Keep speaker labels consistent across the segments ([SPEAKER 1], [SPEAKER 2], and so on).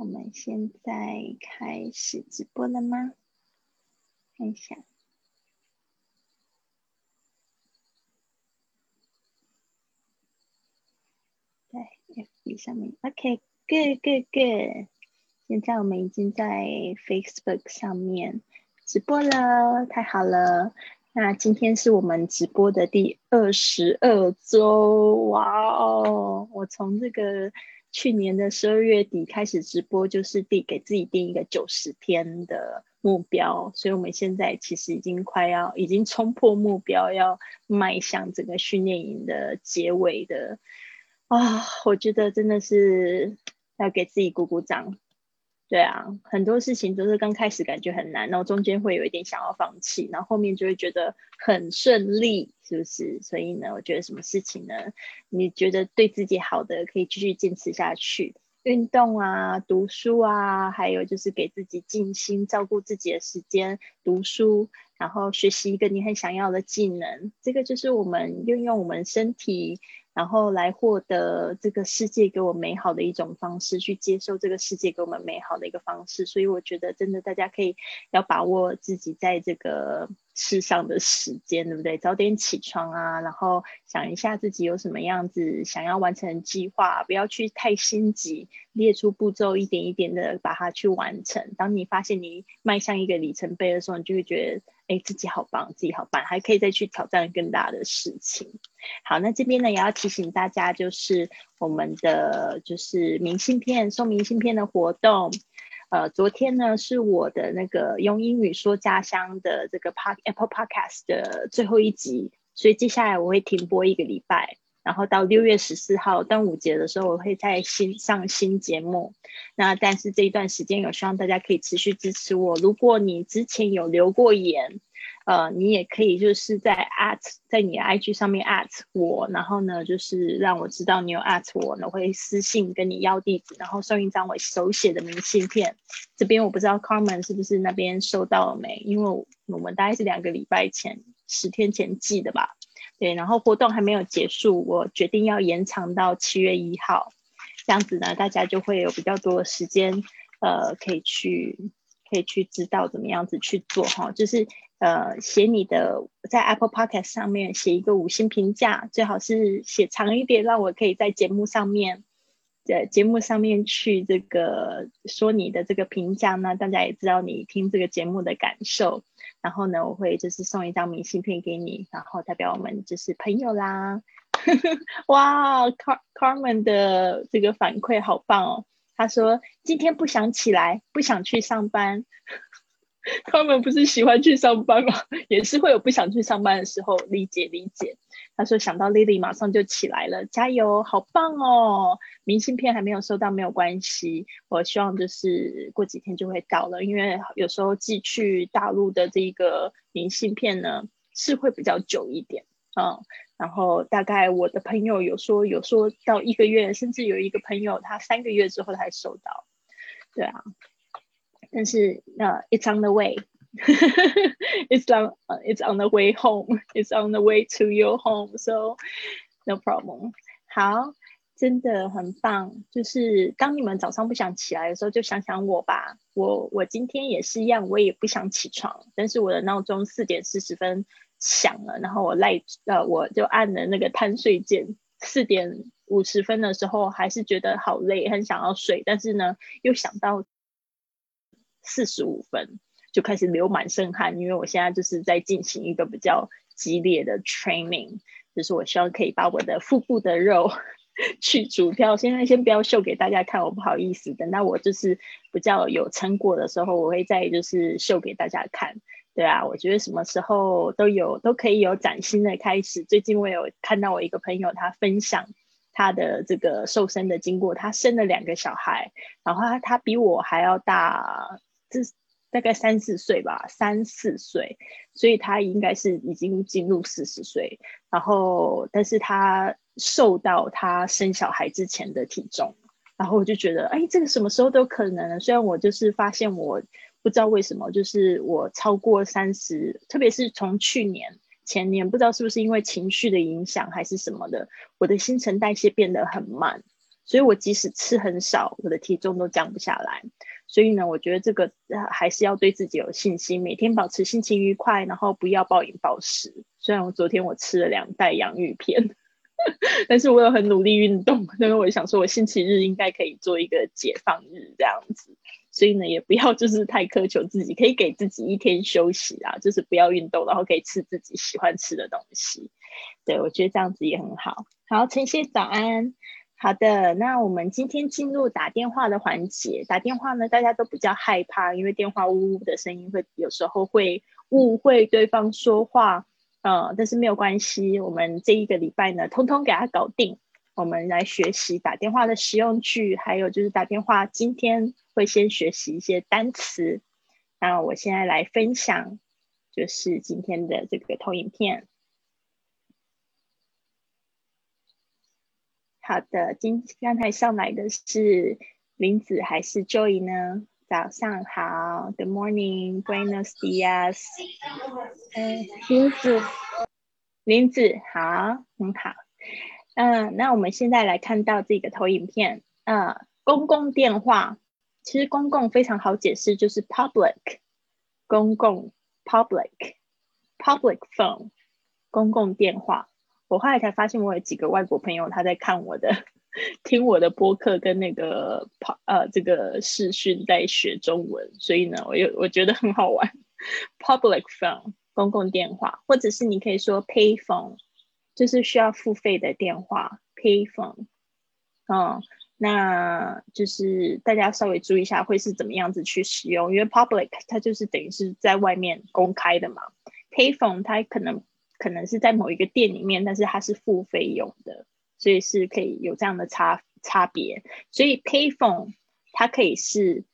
[SPEAKER 1] 我们现在开始直播了吗？看一下，在 FB 上面。OK，Good，Good，Good。现在我们已经在 Facebook 上面直播了，太好了。那今天是我们直播的第二十二周，哇哦！我从这个去年的十二月底开始直播，就是定给自己定一个九十天的目标，所以我们现在其实已经快要已经冲破目标，要迈向整个训练营的结尾的啊！我觉得真的是要给自己鼓鼓掌。对啊，很多事情都是刚开始感觉很难，然后中间会有一点想要放弃，然后后面就会觉得很顺利，是不是？所以呢，我觉得什么事情呢？你觉得对自己好的，可以继续坚持下去，运动啊，读书啊，还有就是给自己静心，照顾自己的时间，读书，然后学习一个你很想要的技能，这个就是我们运用我们身体。然后来获得这个世界给我美好的一种方式，去接受这个世界给我们美好的一个方式。所以我觉得，真的大家可以要把握自己在这个世上的时间，对不对？早点起床啊，然后想一下自己有什么样子想要完成计划，不要去太心急，列出步骤，一点一点的把它去完成。当你发现你迈向一个里程碑的时候，你就会觉得。哎，自己好棒，自己好棒，还可以再去挑战更大的事情。好，那这边呢也要提醒大家，就是我们的就是明信片送明信片的活动。呃，昨天呢是我的那个用英语说家乡的这个 Park Apple Podcast 的最后一集，所以接下来我会停播一个礼拜。然后到六月十四号端午节的时候，我会在新上新节目。那但是这一段时间，有希望大家可以持续支持我。如果你之前有留过言，呃，你也可以就是在 at 在你的 IG 上面 at 我，然后呢，就是让我知道你有 at 我，我会私信跟你要地址，然后送一张我手写的明信片。这边我不知道 Carmen 是不是那边收到了没？因为我们大概是两个礼拜前、十天前寄的吧。对，然后活动还没有结束，我决定要延长到七月一号，这样子呢，大家就会有比较多的时间，呃，可以去可以去知道怎么样子去做哈，就是呃写你的在 Apple Podcast 上面写一个五星评价，最好是写长一点，让我可以在节目上面。在节目上面去这个说你的这个评价呢，大家也知道你听这个节目的感受。然后呢，我会就是送一张明信片给你，然后代表我们就是朋友啦。哇，Car Carmen 的这个反馈好棒哦。他说今天不想起来，不想去上班。他们不是喜欢去上班吗？也是会有不想去上班的时候，理解理解。他说想到 Lily 马上就起来了，加油，好棒哦！明信片还没有收到没有关系，我希望就是过几天就会到了，因为有时候寄去大陆的这个明信片呢是会比较久一点嗯，然后大概我的朋友有说有说到一个月，甚至有一个朋友他三个月之后才收到，对啊，但是那 It's on the way。it's on it's on the way home. It's on the way to your home. So no problem. 好，真的很棒。就是当你们早上不想起来的时候，就想想我吧。我我今天也是一样，我也不想起床，但是我的闹钟四点四十分响了，然后我赖呃我就按了那个贪睡键。四点五十分的时候，还是觉得好累，很想要睡，但是呢，又想到四十五分。就开始流满身汗，因为我现在就是在进行一个比较激烈的 training，就是我希望可以把我的腹部的肉 去除掉。现在先不要秀给大家看，我不好意思。等到我就是比较有成果的时候，我会再就是秀给大家看。对啊，我觉得什么时候都有都可以有崭新的开始。最近我有看到我一个朋友，他分享他的这个瘦身的经过，他生了两个小孩，然后他他比我还要大，这。大概三四岁吧，三四岁，所以他应该是已经进入四十岁。然后，但是他瘦到他生小孩之前的体重。然后我就觉得，哎，这个什么时候都可能。虽然我就是发现，我不知道为什么，就是我超过三十，特别是从去年、前年，不知道是不是因为情绪的影响还是什么的，我的新陈代谢变得很慢。所以我即使吃很少，我的体重都降不下来。所以呢，我觉得这个还是要对自己有信心，每天保持心情愉快，然后不要暴饮暴食。虽然我昨天我吃了两袋洋芋片，但是我有很努力运动，因为我想说我星期日应该可以做一个解放日这样子。所以呢，也不要就是太苛求自己，可以给自己一天休息啊，就是不要运动，然后可以吃自己喜欢吃的东西。对我觉得这样子也很好。好，晨曦早安。好的，那我们今天进入打电话的环节。打电话呢，大家都比较害怕，因为电话呜呜的声音会有时候会误会对方说话。呃，但是没有关系，我们这一个礼拜呢，通通给他搞定。我们来学习打电话的实用句，还有就是打电话，今天会先学习一些单词。那我现在来分享，就是今天的这个投影片。好的，今刚才上来的是林子还是 Joy 呢？早上好，Good morning，Buenos dias。
[SPEAKER 2] 嗯，林子，
[SPEAKER 1] 林子好，很好。嗯，那我们现在来看到这个投影片。嗯，公共电话，其实公共非常好解释，就是 public，公共 public，public phone，公共电话。我后来才发现，我有几个外国朋友他在看我的、听我的播客跟那个跑呃这个视讯在学中文，所以呢，我有我觉得很好玩。Public phone 公共电话，或者是你可以说 pay phone，就是需要付费的电话 pay phone。嗯，那就是大家稍微注意一下会是怎么样子去使用，因为 public 它就是等于是在外面公开的嘛，pay phone 它可能。可能是在某一个店里面，但是它是付费用的，所以是可以有这样的差差别。所以 pay phone 它可以是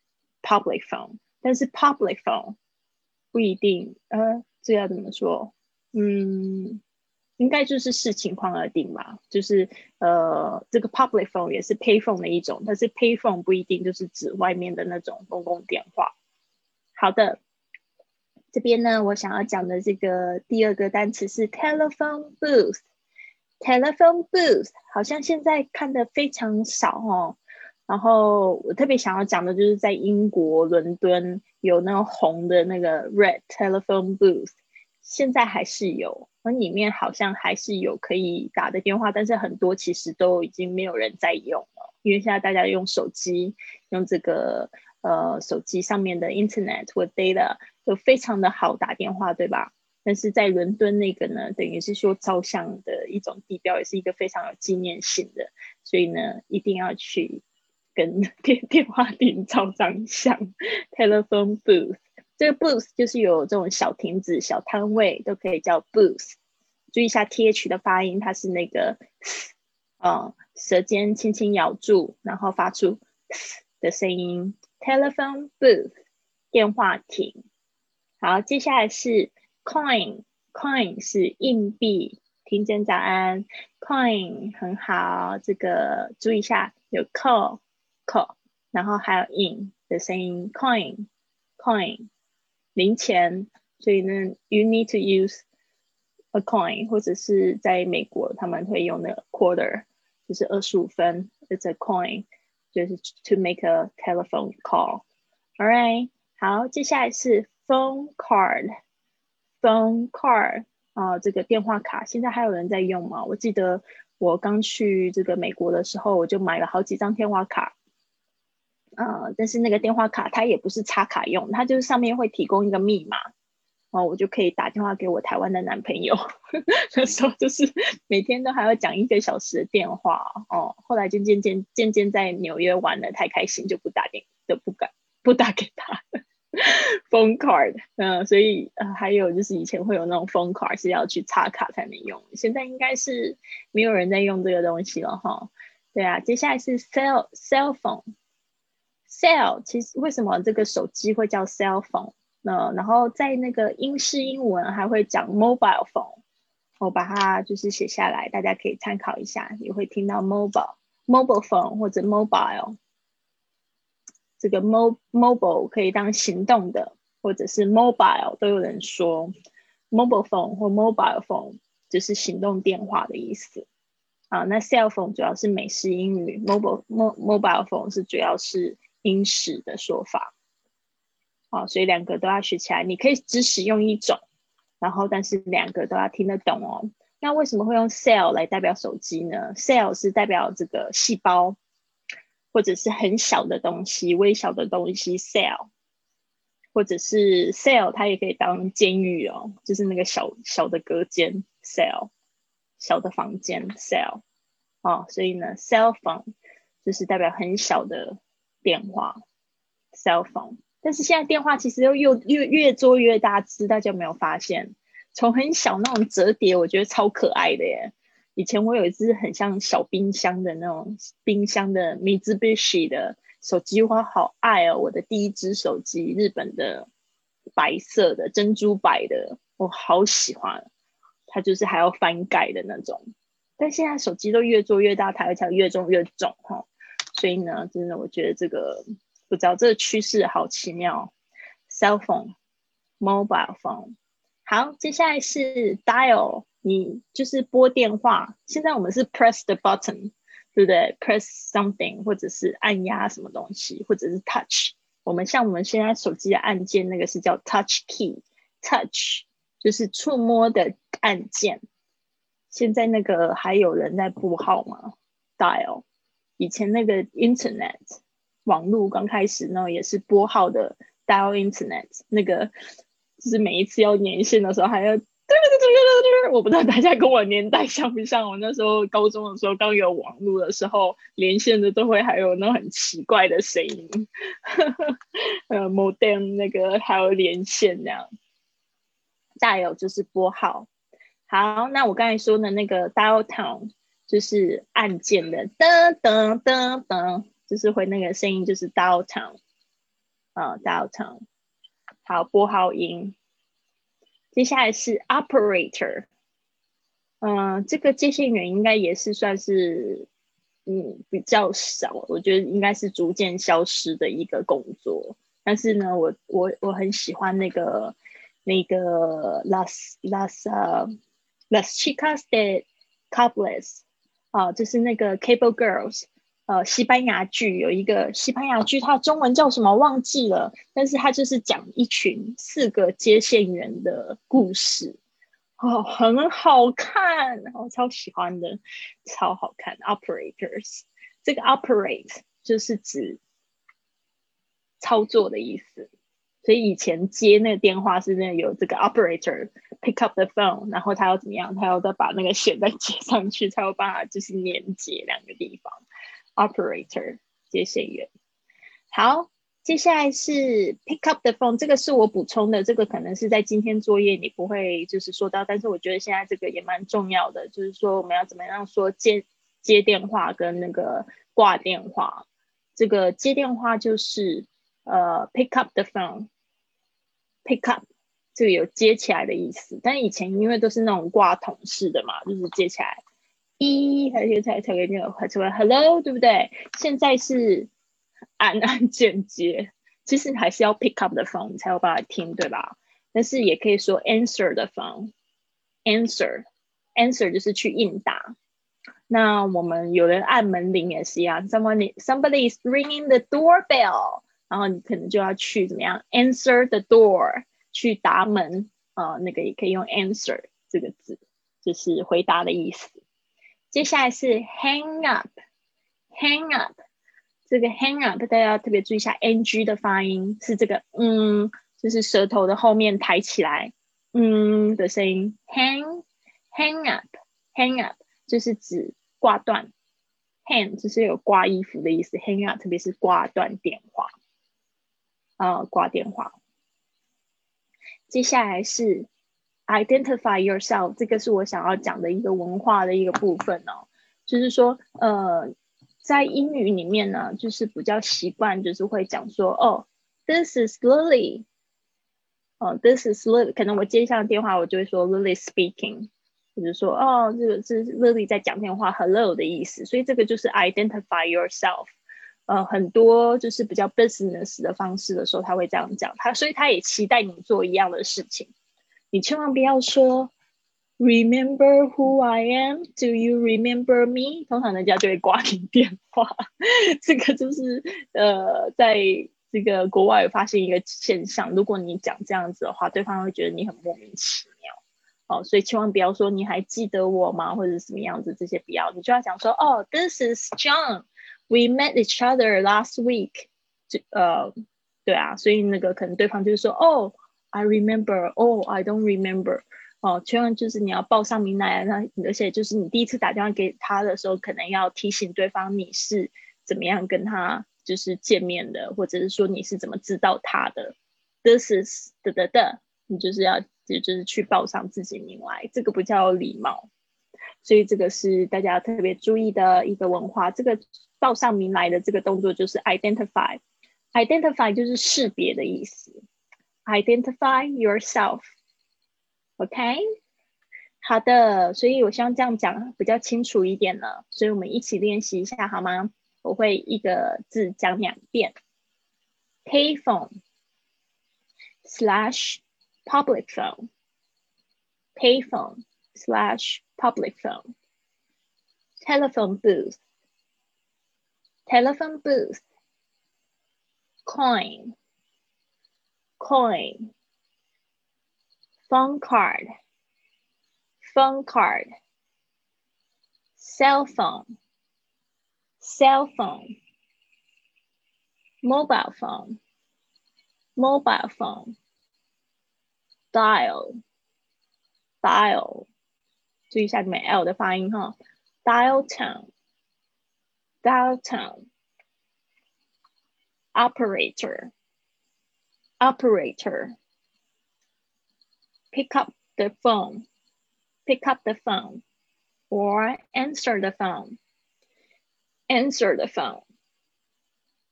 [SPEAKER 1] public phone，但是 public phone 不一定。呃，这要怎么说？嗯，应该就是视情况而定吧。就是呃，这个 public phone 也是 pay phone 的一种，但是 pay phone 不一定就是指外面的那种公共电话。好的。这边呢，我想要讲的这个第二个单词是 telephone booth。telephone booth 好像现在看的非常少哦。然后我特别想要讲的就是在英国伦敦有那个红的那个 red telephone booth，现在还是有，那里面好像还是有可以打的电话，但是很多其实都已经没有人在用了，因为现在大家用手机，用这个呃手机上面的 internet 或 data。就非常的好打电话，对吧？但是在伦敦那个呢，等于是说照相的一种地标，也是一个非常有纪念性的，所以呢，一定要去跟 电电话亭照张相。Telephone booth，这个 booth 就是有这种小亭子、小摊位都可以叫 booth。注意一下 th 的发音，它是那个，嗯，舌尖轻轻咬住，然后发出的声音。Telephone booth，电话亭。好，接下来是 coin，coin 是硬币。听见早安，coin 很好，这个注意一下，有 co，co，然后还有 in 的声音，coin，coin 零钱，所以呢，you need to use a coin，或者是在美国他们会用那个 quarter，就是二十五分，it's a coin，就是 to make a telephone call，all right，好，接下来是。Phone card，phone card 啊，这个电话卡现在还有人在用吗？我记得我刚去这个美国的时候，我就买了好几张电话卡。呃，但是那个电话卡它也不是插卡用，它就是上面会提供一个密码，然后我就可以打电话给我台湾的男朋友。那时候就是每天都还要讲一个小时的电话哦。后来渐渐渐渐渐在纽约玩的太开心，就不打电都不敢不打给他。phone card，嗯，所以呃，还有就是以前会有那种 phone card 是要去插卡才能用，现在应该是没有人在用这个东西了哈。对啊，接下来是 cell cell phone，cell 其实为什么这个手机会叫 cell phone？那然后在那个英式英文还会讲 mobile phone，我把它就是写下来，大家可以参考一下，也会听到 mobile mobile phone 或者 mobile。这个 mo mobile 可以当行动的，或者是 mobile 都有人说 mobile phone 或 mobile phone 就是行动电话的意思。啊，那 cell phone 主要是美式英语，mobile mobile phone 是主要是英式的说法。啊，所以两个都要学起来。你可以只使用一种，然后但是两个都要听得懂哦。那为什么会用 cell 来代表手机呢？cell 是代表这个细胞，或者是很小的东西、微小的东西 cell，或者是 cell 它也可以当监狱哦，就是那个小小的隔间 cell，小的房间 cell。哦，所以呢，cell phone 就是代表很小的电话 cell phone。但是现在电话其实又又越越做越大只，大家有没有发现？从很小那种折叠，我觉得超可爱的耶。以前我有一只很像小冰箱的那种冰箱的 Mitsubishi 的手机，我好爱哦！我的第一只手机，日本的白色的珍珠白的，我好喜欢。它就是还要翻盖的那种。但现在手机都越做越大，台而且越重越重哈。所以呢，真的我觉得这个。不知道这个趋势好奇妙，cell phone，mobile phone，好，接下来是 dial，你就是拨电话。现在我们是 press the button，对不对？press something，或者是按压什么东西，或者是 touch。我们像我们现在手机的按键，那个是叫 touch key，touch 就是触摸的按键。现在那个还有人在拨号吗？dial，以前那个 internet。网络刚开始呢，也是拨号的 dial internet，那个就是每一次要连线的时候，还要嘟嘟嘟嘟嘟嘟。我不知道大家跟我年代像不像？我那时候高中的时候刚有网络的时候，连线的都会还有那种很奇怪的声音，呃，modem 那个还有连线那样。再有就是拨号。好，那我刚才说的那个 dial tone 就是按键的噔噔噔噔。就是会那个声音，就是 downtown，嗯，downtown，好，拨号音。接下来是 operator，嗯，这个接线员应该也是算是，嗯，比较少，我觉得应该是逐渐消失的一个工作。但是呢，我我我很喜欢那个那个 las las las chicas de cables，啊，就是那个 cable girls。呃，西班牙剧有一个西班牙剧，它中文叫什么忘记了，但是它就是讲一群四个接线员的故事，哦，很好看，我超喜欢的，超好看。Operators，这个 operate 就是指操作的意思，所以以前接那个电话是那有这个 operator pick up the phone，然后他要怎么样，他要再把那个线再接上去，才有办法就是连接两个地方。Operator 接线员，好，接下来是 pick up the phone，这个是我补充的，这个可能是在今天作业你不会就是说到，但是我觉得现在这个也蛮重要的，就是说我们要怎么样说接接电话跟那个挂电话，这个接电话就是呃 pick up the phone，pick up 这个有接起来的意思，但以前因为都是那种挂筒式的嘛，就是接起来。一还是才才给那个快出来，Hello，对不对？现在是按按键接，其实还是要 pick up the phone 才有办法听，对吧？但是也可以说 answer the phone，answer，answer 就是去应答。那我们有人按门铃也是一样，somebody somebody is ringing the doorbell，然后你可能就要去怎么样 answer the door，去答门啊，那个也可以用 answer 这个字，就是回答的意思。接下来是 hang up，hang up，这个 hang up 大家要特别注意一下 ng 的发音是这个嗯，就是舌头的后面抬起来嗯的声音。hang hang up，hang up 就是指挂断，hang 就是有挂衣服的意思，hang up 特别是挂断电话，啊挂电话。接下来是。Identify yourself，这个是我想要讲的一个文化的一个部分哦。就是说，呃，在英语里面呢，就是比较习惯，就是会讲说，哦，This is Lily，哦，This is Lily。可能我接上电话，我就会说 Lily speaking，或者说，哦，这个是 Lily 在讲电话，Hello 的意思。所以这个就是 Identify yourself。呃，很多就是比较 business 的方式的时候，他会这样讲，他所以他也期待你做一样的事情。你千万不要说 Remember who I am? Do you remember me? 通常人家就会挂你电话。这个就是呃，在这个国外发现一个现象，如果你讲这样子的话，对方会觉得你很莫名其妙。哦，所以千万不要说你还记得我吗，或者什么样子，这些不要，你就要讲说哦，This is John. We met each other last week. 就呃，对啊，所以那个可能对方就是说哦，I remember. Oh, I don't remember. 哦，千万就是你要报上名来，那而且就是你第一次打电话给他的时候，可能要提醒对方你是怎么样跟他就是见面的，或者是说你是怎么知道他的。This is 的的的，你就是要就就是去报上自己名来，这个不叫礼貌，所以这个是大家特别注意的一个文化。这个报上名来的这个动作就是 identify，identify 就是识别的意思 ，identify yourself。OK，好的，所以我希望这样讲比较清楚一点呢，所以我们一起练习一下好吗？我会一个字讲两遍：payphone slash public phone。payphone slash public phone。telephone booth telephone booth coin coin phone card, phone card, cell phone, cell phone, mobile phone, mobile phone, dial, dial，注意一下你们 L 的发音哈，dial tone, dial tone, operator, Operator. Pick up the phone, pick up the phone, or answer the phone, answer the phone,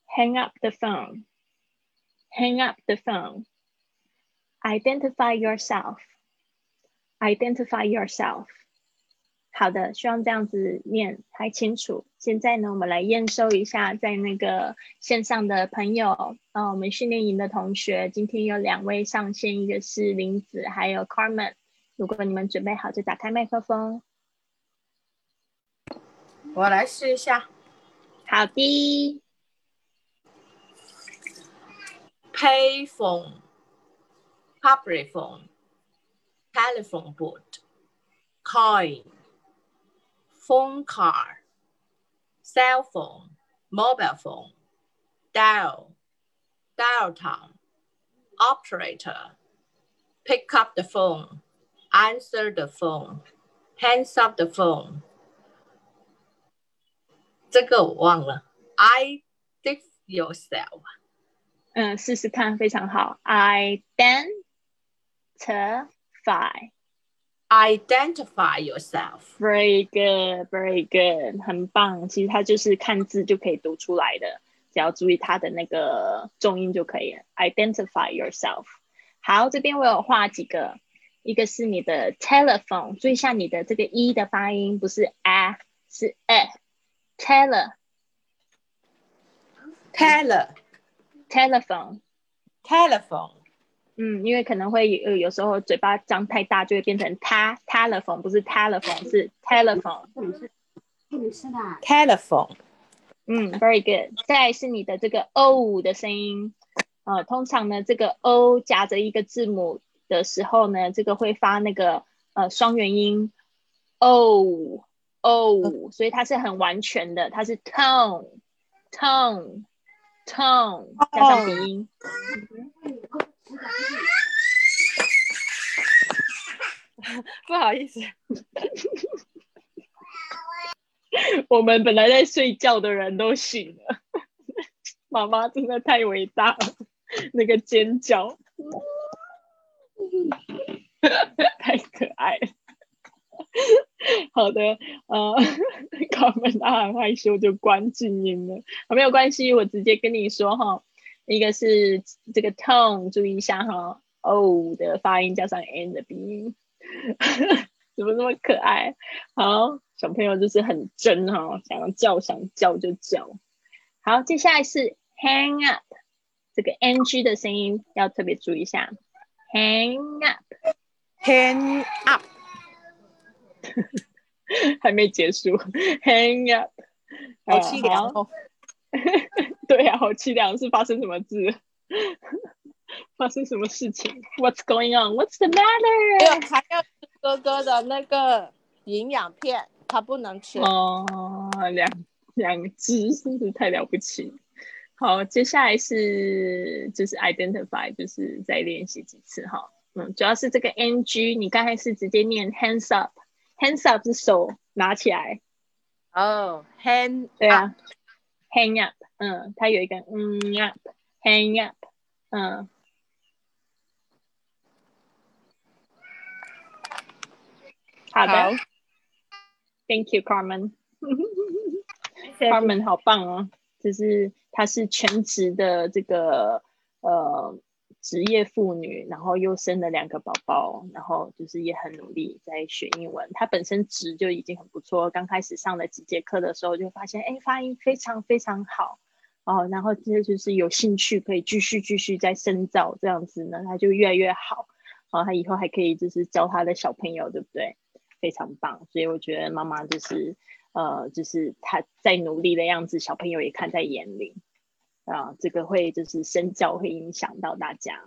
[SPEAKER 1] hang up the phone, hang up the phone, identify yourself, identify yourself. 好的，希望这样子念还清楚。现在呢，我们来验收一下，在那个线上的朋友，呃，我们训练营的同学，今天有两位上线，一个是林子，还有 Carmen。如果你们准备好，就打开麦克风。
[SPEAKER 3] 我来试一下。
[SPEAKER 1] 好的。
[SPEAKER 3] Payphone, public phone, telephone book, coin. phone card, cell phone, mobile phone, dial, dial tone, operator, pick up the phone, answer the phone, hands up the phone. 这个我忘了，identify yourself。
[SPEAKER 1] 嗯，试试看，非常好，identify。
[SPEAKER 3] Identify yourself.
[SPEAKER 1] Very good, very good，很棒。其实它就是看字就可以读出来的，只要注意它的那个重音就可以了。Identify yourself。好，这边我有画几个，一个是你的 telephone，注意一下你的这个 e 的发音，不是 a，是 a。 嗯，因为可能会有有时候嘴巴张太大，就会变成他 telephone，不是 telephone，是 telephone。
[SPEAKER 3] telephone。
[SPEAKER 1] 嗯，very good。再是你的这个 o 的声音，呃，通常呢，这个 o 夹着一个字母的时候呢，这个会发那个呃双元音 o o，所以它是很完全的，它是 tone tone tone 加上鼻音。
[SPEAKER 3] 不好意思，
[SPEAKER 1] 我们本来在睡觉的人都醒了。妈妈真的太伟大了，那个尖叫，太可爱了。好的，呃，搞门他很害羞，就关静音了。没有关系，我直接跟你说哈。一个是这个 tone，注意一下哈，o 的发音加上 n 的鼻音，怎么那么可爱？好，小朋友就是很真哈，想要叫想叫就叫。好，接下来是 hang up，这个 ng 的声音要特别注意一下，hang up，hang
[SPEAKER 3] up，
[SPEAKER 1] 还没结束，hang up，
[SPEAKER 3] 好凄凉哦。
[SPEAKER 1] 对呀，好凄凉，是发生什么事？发生什么事情？What's going on? What's the matter？
[SPEAKER 3] 还要吃哥哥的那个营养片，他不能吃
[SPEAKER 1] 哦。两两只是不是太了不起？好，接下来是就是 identify，就是再练习几次哈。嗯，主要是这个 ng，你刚才是直接念 hands up，hands up 是手拿起来。
[SPEAKER 3] 哦，hand
[SPEAKER 1] 对啊，hang up，嗯，它有一个嗯 up，hang up，嗯。好的，Thank you, Carmen。Carmen 好棒哦，就是她是全职的这个呃职业妇女，然后又生了两个宝宝，然后就是也很努力在学英文。她本身职就已经很不错，刚开始上了几节课的时候就发现，哎，发音非常非常好哦，然后这就是有兴趣可以继续继续再深造，这样子呢，他就越来越好。然后他以后还可以就是教他的小朋友，对不对？非常棒，所以我觉得妈妈就是呃，就是他在努力的样子，小朋友也看在眼里啊。这个会就是身教会影响到大家。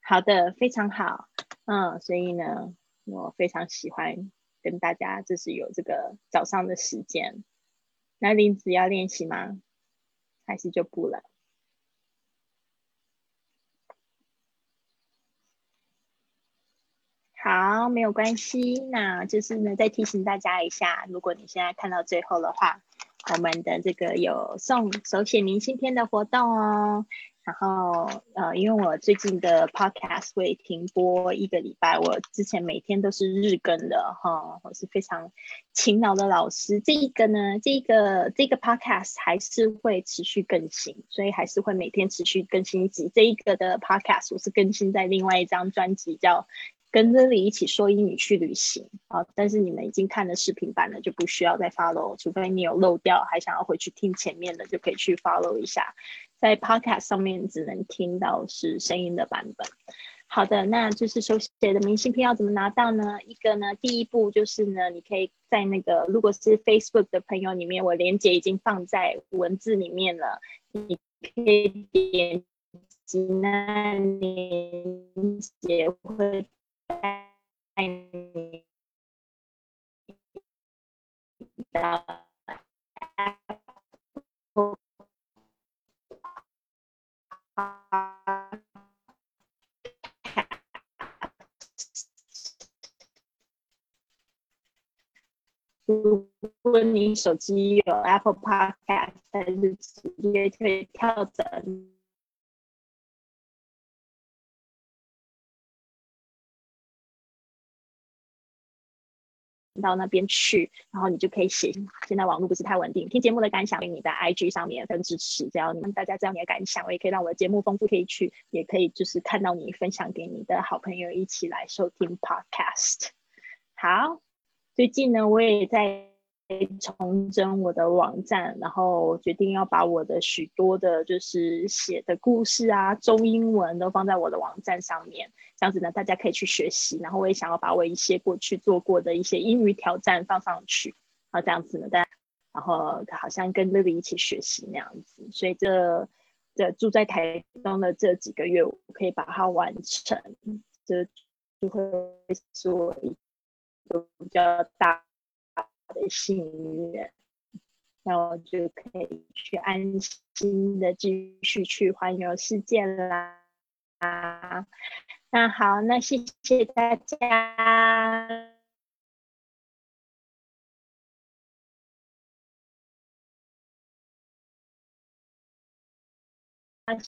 [SPEAKER 1] 好的，非常好，嗯，所以呢，我非常喜欢跟大家就是有这个早上的时间。那林子要练习吗？还是就不了？好，没有关系。那就是呢，再提醒大家一下，如果你现在看到最后的话，我们的这个有送手写明信片的活动哦。然后，呃，因为我最近的 podcast 会停播一个礼拜，我之前每天都是日更的哈，我是非常勤劳的老师。这一个呢，这个这个 podcast 还是会持续更新，所以还是会每天持续更新一集。这一个的 podcast 我是更新在另外一张专辑叫。跟着你一起说英语去旅行啊！但是你们已经看了视频版了，就不需要再 follow，除非你有漏掉，还想要回去听前面的，就可以去 follow 一下。在 podcast 上面只能听到是声音的版本。好的，那就是手写的明信片要怎么拿到呢？一个呢，第一步就是呢，你可以在那个如果是 Facebook 的朋友里面，我链接已经放在文字里面了，你可以点击那链接会。带你到如果你手机有 Apple Podcast，还是直接可以跳转。到那边去，然后你就可以写。现在网络不是太稳定，听节目的感想，给你在 IG 上面分支持。只要你们大家知道你的感想，我也可以让我的节目丰富，可以去，也可以就是看到你分享给你的好朋友一起来收听 Podcast。好，最近呢，我也在。重整我的网站，然后决定要把我的许多的，就是写的故事啊，中英文都放在我的网站上面。这样子呢，大家可以去学习。然后我也想要把我一些过去做过的一些英语挑战放上去。啊这样子呢，大家然后好像跟 Lily 一起学习那样子。所以这这住在台东的这几个月，我可以把它完成，这就会是我一个比较大。的信任，那我就可以去安心的继续去环游世界啦。那好，那谢谢大家。